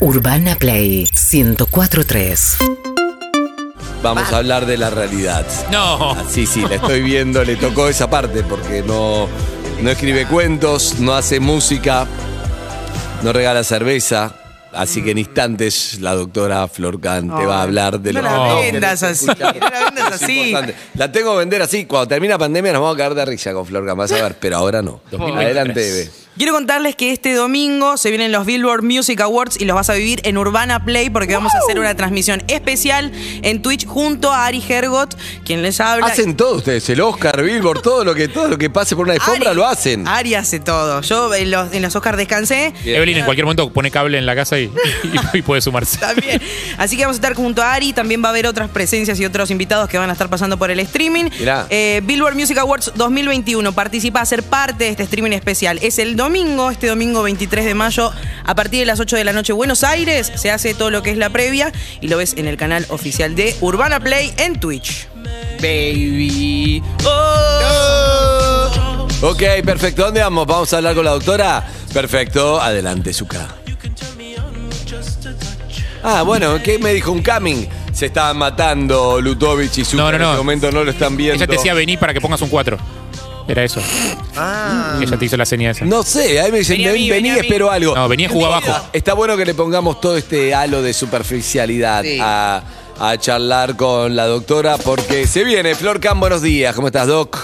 Urbana Play 1043. Vamos a hablar de la realidad. No. Ah, sí, sí, la estoy viendo, le tocó esa parte porque no, no escribe cuentos, no hace música, no regala cerveza. Así que en instantes la doctora Flor Can te va a hablar de No lo la no vendas así, no la vendas Es así. importante. La tengo que vender así. Cuando termina pandemia nos vamos a caer de risa con Flor Can, vas a ver, pero ahora no. 2023. Adelante, Eve. Quiero contarles que este domingo se vienen los Billboard Music Awards y los vas a vivir en Urbana Play porque vamos a hacer una transmisión especial en Twitch junto a Ari Hergot, quien les habla. Hacen todo ustedes, el Oscar, Billboard, todo lo que, todo lo que pase por una alfombra Ari- lo hacen. Ari hace todo. Yo en los, en los Oscars descansé. Evelyn en cualquier momento pone cable en la casa y, y- y puede sumarse. También. Así que vamos a estar junto a Ari. También va a haber otras presencias y otros invitados que van a estar pasando por el streaming. Mirá. Eh, Billboard Music Awards 2021. Participa a ser parte de este streaming especial. Es el domingo, este domingo 23 de mayo, a partir de las 8 de la noche, Buenos Aires. Se hace todo lo que es la previa y lo ves en el canal oficial de Urbana Play en Twitch. Baby. Oh. Ok, perfecto. ¿Dónde vamos? ¿Vamos a hablar con la doctora? Perfecto. Adelante, Zuka. Ah, bueno, ¿qué me dijo un coming? Se estaban matando Lutovich y Zuka. No, no, En no. este momento no lo están viendo. Ella te decía vení para que pongas un 4. Era eso. Ella te hizo la señal esa. No sé, ahí me dicen, Vení vení, espero algo. No, vení a jugar abajo. Está, bueno que le pongamos todo este halo de superficialidad Sí. a, a charlar con la doctora porque se viene. Flor Can, buenos días. ¿Cómo estás, Doc?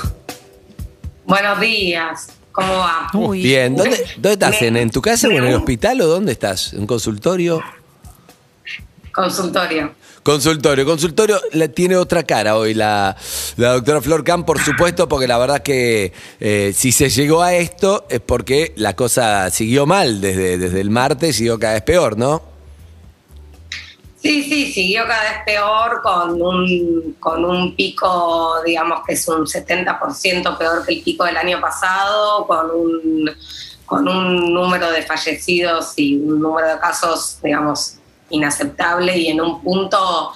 Buenos días, ¿cómo va? Uy. Bien. ¿Dónde, dónde estás? ¿En, en tu casa o en el hospital o dónde estás? ¿En consultorio? Consultorio. Consultorio, consultorio la- tiene otra cara hoy la, doctora Flor por supuesto, porque la verdad que eh, si se llegó a esto es porque la cosa siguió mal desde, desde el martes, siguió cada vez peor, ¿no? Sí, sí, siguió cada vez peor con un, con un pico, digamos que es un 70% peor que el pico del año pasado, con un, con un número de fallecidos y un número de casos, digamos, inaceptable y en un punto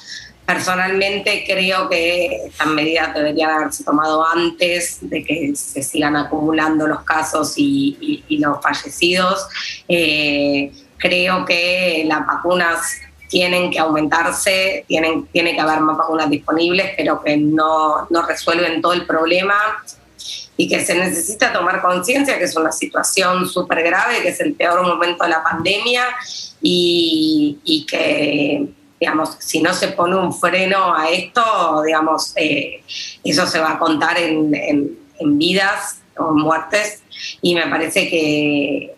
personalmente creo que estas medidas deberían haberse tomado antes de que se sigan acumulando los casos y, y- los fallecidos. Eh, creo que las vacunas tienen que aumentarse, tienen, tiene que haber más vacunas disponibles, pero que no, no resuelven todo el problema y que se necesita tomar conciencia que es una situación súper grave, que es el peor momento de la pandemia y, y que, digamos, si no se pone un freno a esto, digamos, eh, eso se va a contar en, en- en vidas o muertes. Y me parece que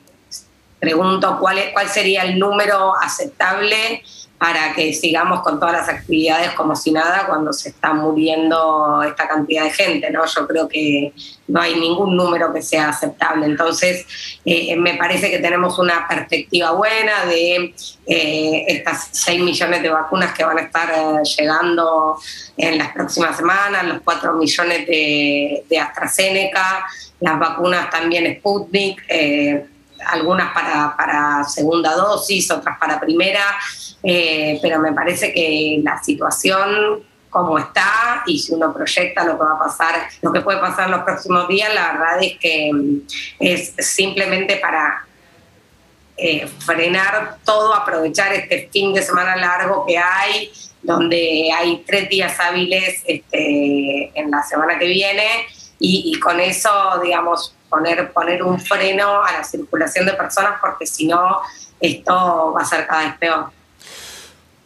pregunto cuál, es, cuál sería el número aceptable para que sigamos con todas las actividades como si nada cuando se está muriendo esta cantidad de gente, ¿no? Yo creo que no hay ningún número que sea aceptable. Entonces, eh, me parece que tenemos una perspectiva buena de eh, estas 6 millones de vacunas que van a estar eh, llegando en las próximas semanas, los 4 millones de, AstraZeneca, las vacunas también Sputnik. eh, algunas para, para segunda dosis, otras para primera, eh, pero me parece que la situación como está y si uno proyecta lo que va a pasar, lo que puede pasar en los próximos días, la verdad es que mm, es simplemente para eh, frenar todo, aprovechar este fin de semana largo que hay, donde hay tres días hábiles este, en la semana que viene y, y con eso, digamos, poner, poner un freno a la circulación de personas porque si no, esto va a ser cada vez peor.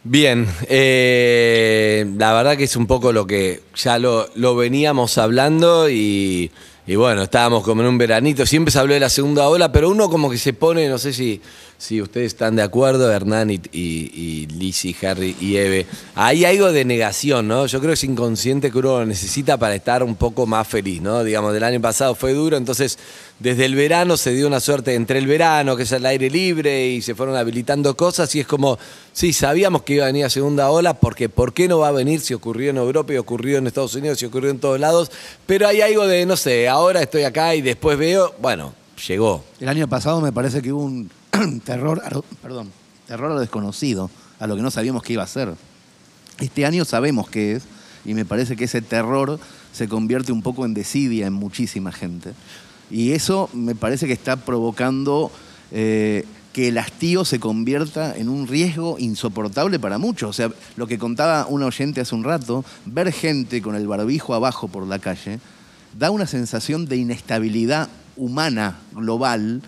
Bien, eh, la verdad que es un poco lo que ya lo, lo veníamos hablando y, y bueno, estábamos como en un veranito, siempre se habló de la segunda ola, pero uno como que se pone, no sé si, si ustedes están de acuerdo, Hernán y, y, y Lizzy, Harry y Eve, hay algo de negación, ¿no? Yo creo que es inconsciente que uno lo necesita para estar un poco más feliz, ¿no? Digamos, del año pasado fue duro, entonces desde el verano se dio una suerte entre el verano, que es el aire libre, y se fueron habilitando cosas, y es como, sí, sabíamos que iba a venir a segunda ola, porque ¿por qué no va a venir si ocurrió en Europa y ocurrió en Estados Unidos y ocurrió en todos lados? Pero hay algo de, no sé, ahora estoy acá y después veo, bueno, llegó. El año pasado me parece que hubo un terror, a lo- perdón, terror a desconocido, a lo que no sabíamos que iba a ser. Este año sabemos qué es y me parece que ese terror se convierte un poco en desidia en muchísima gente. Y eso me parece que está provocando eh, que el hastío se convierta en un riesgo insoportable para muchos. O sea, lo que contaba un oyente hace un rato, ver gente con el barbijo abajo por la calle, da una sensación de inestabilidad humana global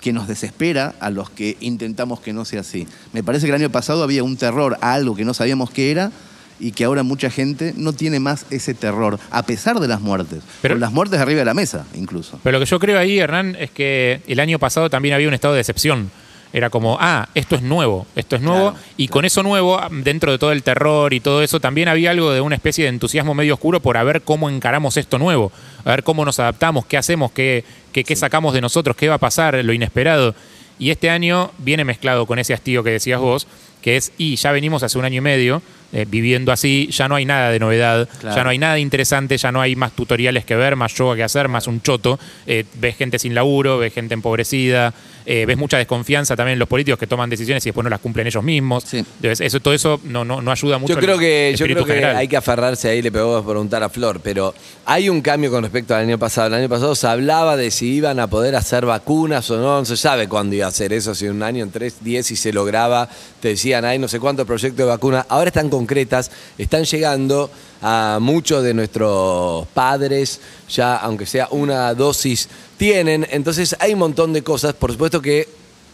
que nos desespera a los que intentamos que no sea así. Me parece que el año pasado había un terror a algo que no sabíamos qué era y que ahora mucha gente no tiene más ese terror, a pesar de las muertes. Pero- Con las muertes arriba de la mesa, incluso. Pero lo que yo creo ahí, Hernán, es que el año pasado también había un estado de decepción. Era como, ah, esto es nuevo, esto es nuevo. Claro, y con eso nuevo, dentro de todo el terror y todo eso, también había algo de una especie de entusiasmo medio oscuro por a ver cómo encaramos esto nuevo, a ver cómo nos adaptamos, qué hacemos, qué, qué, qué sacamos de nosotros, qué va a pasar, lo inesperado. Y este año viene mezclado con ese hastío que decías vos, que es, y ya venimos hace un año y medio eh, viviendo así, ya no hay nada de novedad, Claro. ya no hay nada interesante, ya no hay más tutoriales que ver, más yoga que hacer, más un choto. Eh, ves gente sin laburo, ves gente empobrecida, eh, ves mucha desconfianza también en los políticos que toman decisiones y después no las cumplen ellos mismos. Sí. Entonces, eso, todo eso no, no, no ayuda mucho. Yo creo que, yo creo que general. hay que aferrarse ahí, le podemos preguntar a Flor, pero hay un cambio con respecto al año pasado. El año pasado se hablaba de si iban a poder hacer vacunas o no, no se sabe cuándo iba a hacer eso, si un año, en tres, diez, si se lograba, te decían, hay no sé cuántos proyectos de vacuna, ahora están concretas, están llegando a muchos de nuestros padres, ya aunque sea una dosis, tienen, entonces hay un montón de cosas, por supuesto que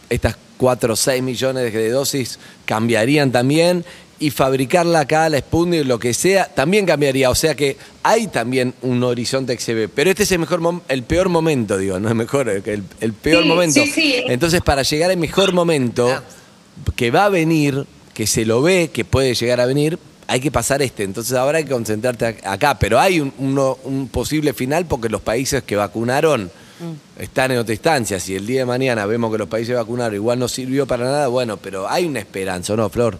estas 4 o 6 millones de dosis cambiarían también y fabricarla acá, la Sputnik, lo que sea, también cambiaría. O sea que hay también un horizonte que se ve. Pero este es el, mejor el peor momento, digo, no es mejor, el, el peor Sí, momento. sí, sí. Entonces, para llegar al mejor momento que va a venir, que se lo ve, que puede llegar a venir, hay que pasar este. Entonces ahora hay que concentrarte ac- acá. Pero hay un, un posible final porque los países que vacunaron están en otra instancia. Si el día de mañana vemos que los países vacunaron igual no sirvió para nada, bueno, pero hay una esperanza, ¿o ¿no, Flor?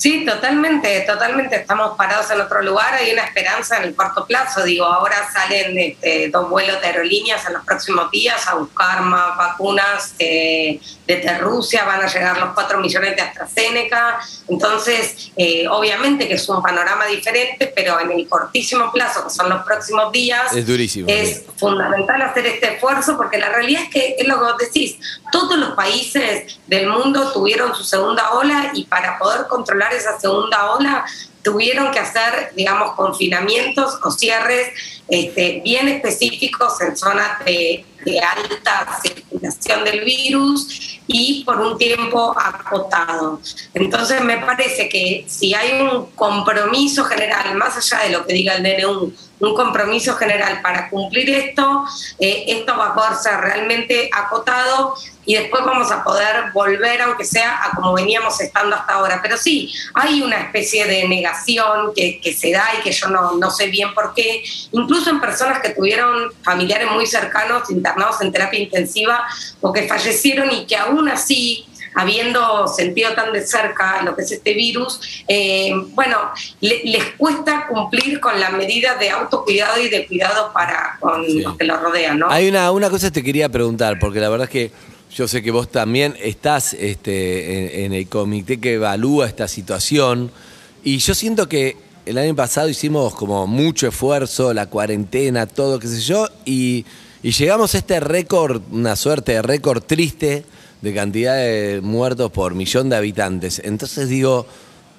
Sí, totalmente, totalmente. Estamos parados en otro lugar. Hay una esperanza en el corto plazo. Digo, ahora salen este, dos vuelos de aerolíneas en los próximos días a buscar más vacunas eh, desde Rusia. Van a llegar los 4 millones de AstraZeneca. Entonces, eh, obviamente que es un panorama diferente, pero en el cortísimo plazo, que son los próximos días, Es durísimo. es fundamental hacer este esfuerzo porque la realidad es que es lo que vos decís, todos los países del mundo tuvieron su segunda ola y para poder controlar esa segunda ola tuvieron que hacer, digamos, confinamientos o cierres este, bien específicos en zonas de, de alta circulación del virus y por un tiempo acotado. Entonces me parece que si hay un compromiso general, más allá de lo que diga el DNU, un compromiso general para cumplir esto, eh, esto va a poder ser realmente acotado y después vamos a poder volver, aunque sea a como veníamos estando hasta ahora. Pero sí, hay una especie de negación que, que se da y que yo no, no sé bien por qué, incluso en personas que tuvieron familiares muy cercanos internados en terapia intensiva o que fallecieron y que aún así habiendo sentido tan de cerca lo que es este virus, eh, bueno, le- les cuesta cumplir con las medidas de autocuidado y de cuidado para con Sí. los que los rodean, ¿no? Hay una, una cosa que te quería preguntar, porque la verdad es que yo sé que vos también estás este, en, el comité que evalúa esta situación y yo siento que el año pasado hicimos como mucho esfuerzo, la cuarentena, todo, qué sé yo, y, y llegamos a este récord, una suerte de récord triste de cantidad de muertos por millón de habitantes. Entonces digo,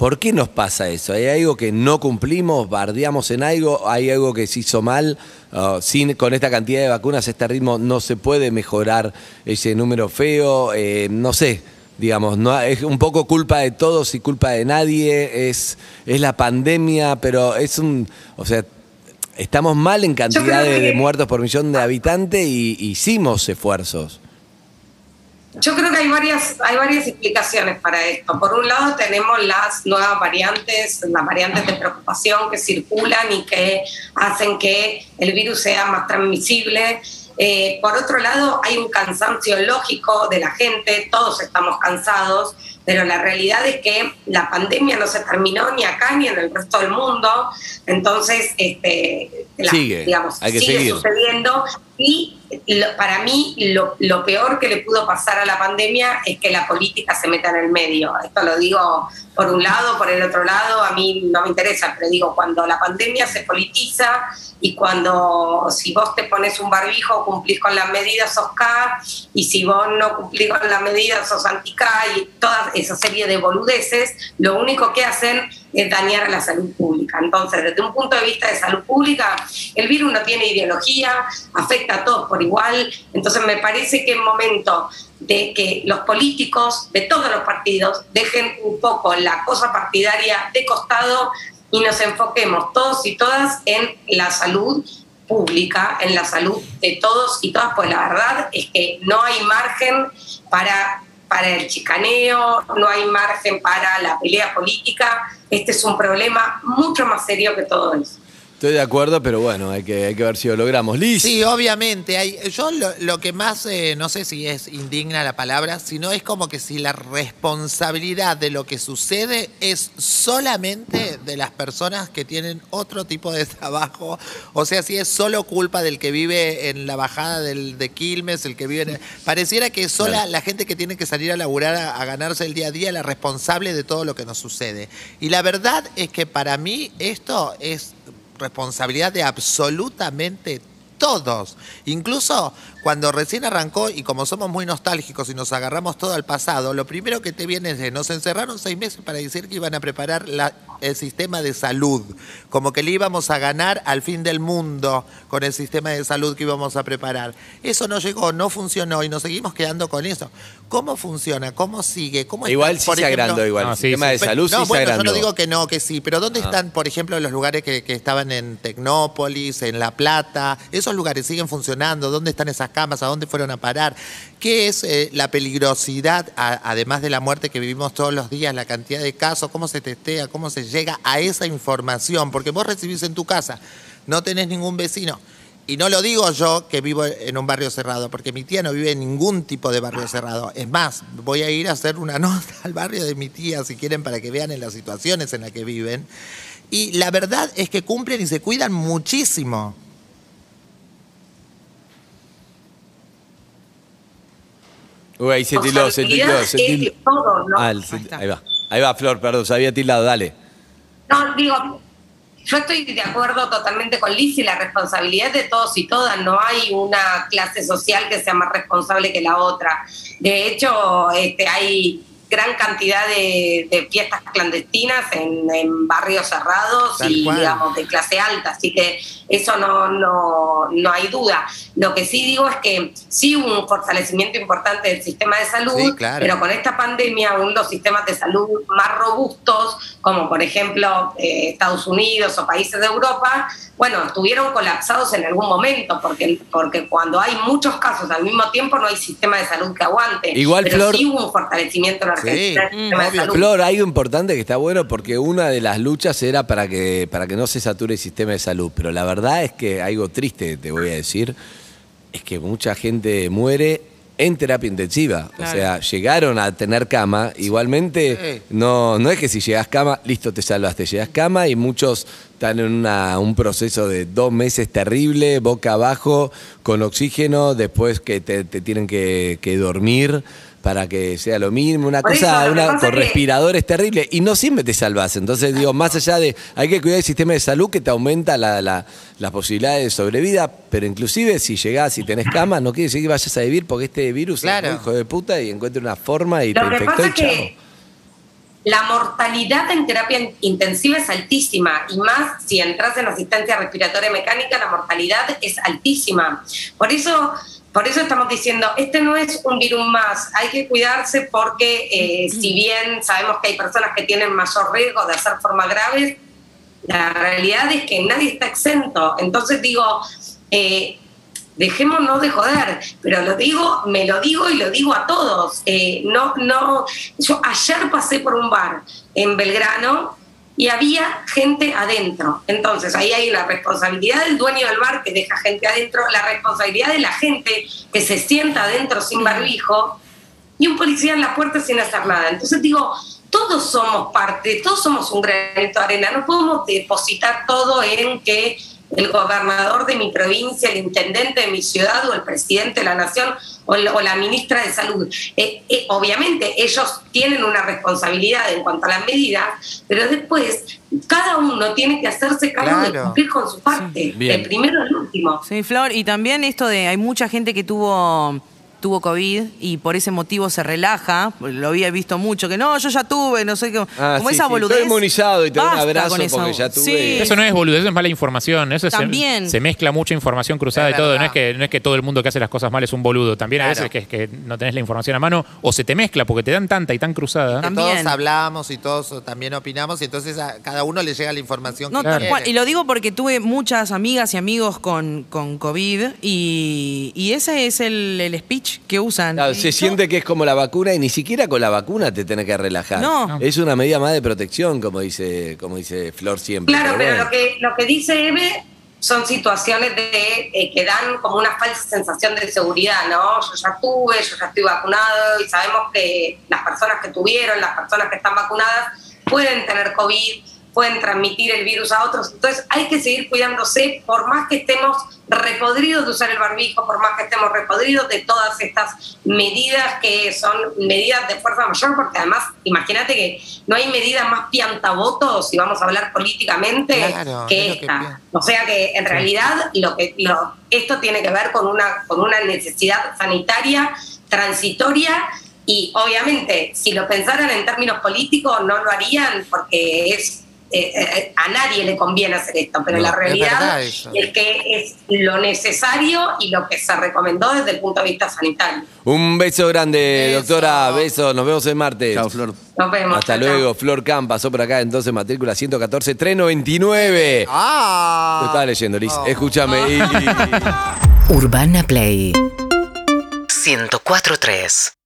¿Por qué nos pasa eso? ¿Hay algo que no cumplimos? ¿Bardeamos en algo? ¿Hay algo que se hizo mal? Ah, sin, con esta cantidad de vacunas, este ritmo, no se puede mejorar ese número feo. Eh, no sé, digamos, no, es un poco culpa de todos y culpa de nadie. Es, es la pandemia, pero es un. O sea, estamos mal en cantidad creo de, que- de muertos por millón de habitantes y hicimos esfuerzos. Yo creo que hay varias, hay varias explicaciones para esto. Por un lado tenemos las nuevas variantes, las variantes de preocupación que circulan y que hacen que el virus sea más transmisible. Eh, por otro lado, hay un cansancio lógico de la gente, todos estamos cansados, pero la realidad es que la pandemia no se terminó ni acá ni en el resto del mundo. Entonces, este, la- Sigue, digamos, hay que sigue seguir. sucediendo y lo- para mí lo, lo peor que le pudo pasar a la pandemia es que la política se meta en el medio. Esto lo digo por un lado, por el otro lado, a mí no me interesa, pero digo, cuando la pandemia se politiza y cuando si vos te pones un barbijo cumplís con las medidas sos K y si vos no cumplís con las medidas sos anti K y toda esa serie de boludeces, lo único que hacen es dañar a la salud pública. Entonces, desde un punto de vista de salud pública, el virus no tiene ideología, afecta a todos por igual, entonces me parece que es momento de que los políticos de todos los partidos dejen un poco la cosa partidaria de costado y nos enfoquemos todos y todas en la salud pública, en la salud de todos y todas, pues la verdad es que no hay margen para, para el chicaneo, no hay margen para la pelea política. Este es un problema mucho más serio que todo eso. Estoy de acuerdo, pero bueno, hay que, hay que ver si lo logramos. Liz. Sí, obviamente. Hay, yo lo, lo que más, eh, no sé si es indigna la palabra, sino es como que si la responsabilidad de lo que sucede es solamente de las personas que tienen otro tipo de trabajo. O sea, si es solo culpa del que vive en la bajada del, de Quilmes, el que vive en... Pareciera que es sola Claro. la gente que tiene que salir a laburar a, a ganarse el día a día la responsable de todo lo que nos sucede. Y la verdad es que para mí esto es responsabilidad de absolutamente todos. Incluso cuando recién arrancó y como somos muy nostálgicos y nos agarramos todo al pasado, lo primero que te viene es de nos encerraron seis meses para decir que iban a preparar la- el sistema de salud, como que le íbamos a ganar al fin del mundo con el sistema de salud que íbamos a preparar. Eso no llegó, no funcionó y nos seguimos quedando con eso. ¿Cómo funciona? ¿Cómo sigue? ¿Cómo está, Igual sí por se ejemplo- agrandó igual. No, el sí, sistema sí. de salud no, sí se bueno, yo agrandó. no digo que no, que sí, pero ¿dónde Ah. están, por ejemplo, los lugares que, que estaban en Tecnópolis, en La Plata? ¿Esos lugares siguen funcionando? ¿Dónde están esas camas? ¿A dónde fueron a parar? ¿Qué es eh, la peligrosidad, además de la muerte que vivimos todos los días, la cantidad de casos, cómo se testea, cómo se llega a esa información? Porque vos recibís en tu casa, no tenés ningún vecino. Y no lo digo yo que vivo en un barrio cerrado, porque mi tía no vive en ningún tipo de barrio cerrado. Es más, voy a ir a hacer una nota al barrio de mi tía, si quieren, para que vean en las situaciones en las que viven. Y la verdad es que cumplen y se cuidan muchísimo. Uy, se tildó, se tildó, se. Ah, el- ahí va. Ahí va, Flor, perdón, se había tildado, dale. No, digo, yo estoy de acuerdo totalmente con Liz y la responsabilidad es de todos y todas. No hay una clase social que sea más responsable que la otra. De hecho, este, hay gran cantidad de, de fiestas clandestinas en, en barrios cerrados Tal y, cual. digamos, de clase alta. Así que eso no, no, no hay duda. Lo que sí digo es que sí hubo un fortalecimiento importante del sistema de salud, Sí, claro. pero con esta pandemia aún los sistemas de salud más robustos, como por ejemplo eh, Estados Unidos o países de Europa, bueno, estuvieron colapsados en algún momento, porque, porque cuando hay muchos casos al mismo tiempo no hay sistema de salud que aguante. Igual, pero Flor- sí hubo un fortalecimiento en la Sí, obvio. Flor, algo importante que está bueno porque una de las luchas era para que, para que no se sature el sistema de salud. Pero la verdad es que algo triste, te voy a decir, es que mucha gente muere en terapia intensiva. O sea, llegaron a tener cama. Igualmente, Sí. no, no es que si llegas cama, listo, te salvaste. Llegas cama y muchos están en una- un proceso de dos meses terrible, boca abajo, con oxígeno, después que te, te tienen que, que dormir para que sea lo mismo, una Por cosa, una, con es que- respiradores terribles y no siempre te salvas. Entonces, digo, más allá de, hay que cuidar el sistema de salud que te aumenta la, la, las posibilidades de sobrevida, pero inclusive si llegás y tenés cama, no quiere decir que vayas a vivir porque este virus Claro. es un hijo de puta y encuentra una forma y Lo te que infectó pasa y es que chao. la mortalidad en terapia in- intensiva es altísima y más si entras en asistencia respiratoria mecánica, la mortalidad es altísima. Por eso, por eso estamos diciendo, este no es un virus más, hay que cuidarse porque eh, si bien sabemos que hay personas que tienen mayor riesgo de hacer formas graves, la realidad es que nadie está exento. Entonces digo, eh, dejémonos de joder, pero lo digo, me lo digo y lo digo a todos. Eh, no, no, yo ayer pasé por un bar en Belgrano y había gente adentro. Entonces ahí hay una responsabilidad del dueño del bar que deja gente adentro, la responsabilidad de la gente que se sienta adentro sin barbijo y un policía en la puerta sin hacer nada. Entonces digo, todos somos parte, todos somos un granito de arena, no podemos depositar todo en que el gobernador de mi provincia, el intendente de mi ciudad o el presidente de la nación o, el- o la ministra de salud. Eh, eh, obviamente ellos tienen una responsabilidad en cuanto a las medidas, pero después cada uno tiene que hacerse cargo de cumplir con su parte, el primero el último. Sí, Flor, y también esto de hay mucha gente que tuvo tuvo COVID y por ese motivo se relaja, lo había visto mucho, que no, yo ya tuve, no sé qué, Ah, como sí, esa sí, boludez. estoy inmunizado y te doy un abrazo porque ya tuve. Sí. Eso no es boludo, eso es mala información. Eso También. Se, mezcla mucha información cruzada Es y todo. No es, que, no es que todo el mundo que hace las cosas mal es un boludo. También a Claro. veces que, es que no tenés la información a mano o se te mezcla porque te dan tanta y tan cruzada. También. todos hablamos y todos también opinamos y entonces a cada uno le llega la información No, que cual. Y lo digo porque tuve muchas amigas y amigos con, con COVID y, y ese es el, el speech que usan. Claro, se yo- siente que es como la vacuna y ni siquiera con la vacuna te tenés que relajar. No. Es una medida más de protección, como dice, como dice Flor siempre. Claro, pero bueno. lo que, lo que dice Eve son situaciones de eh, que dan como una falsa sensación de seguridad, ¿no? Yo ya tuve, yo ya estoy vacunado y sabemos que las personas que tuvieron, las personas que están vacunadas, pueden tener COVID, pueden transmitir el virus a otros. Entonces hay que seguir cuidándose por más que estemos repodridos de usar el barbijo, por más que estemos repodridos de todas estas medidas que son medidas de fuerza mayor, porque además imagínate que no hay medida más piantavotos, si vamos a hablar políticamente, Claro, que que esta. pienso. o sea que en realidad lo que lo, esto tiene que ver con una, con una necesidad sanitaria transitoria y obviamente si lo pensaran en términos políticos no lo harían porque es eh, eh, a nadie le conviene hacer esto, pero No, la realidad es que es lo necesario y lo que se recomendó desde el punto de vista sanitario. Un beso grande, Beso. doctora. Besos. Nos vemos el martes. Chao, Flor. Nos vemos. Hasta Chao, luego. Flor Camp pasó por acá, entonces matrícula 114 399. ¡Ah! Lo estaba leyendo, Liz. Oh. Escúchame. y- Urbana Play 104.3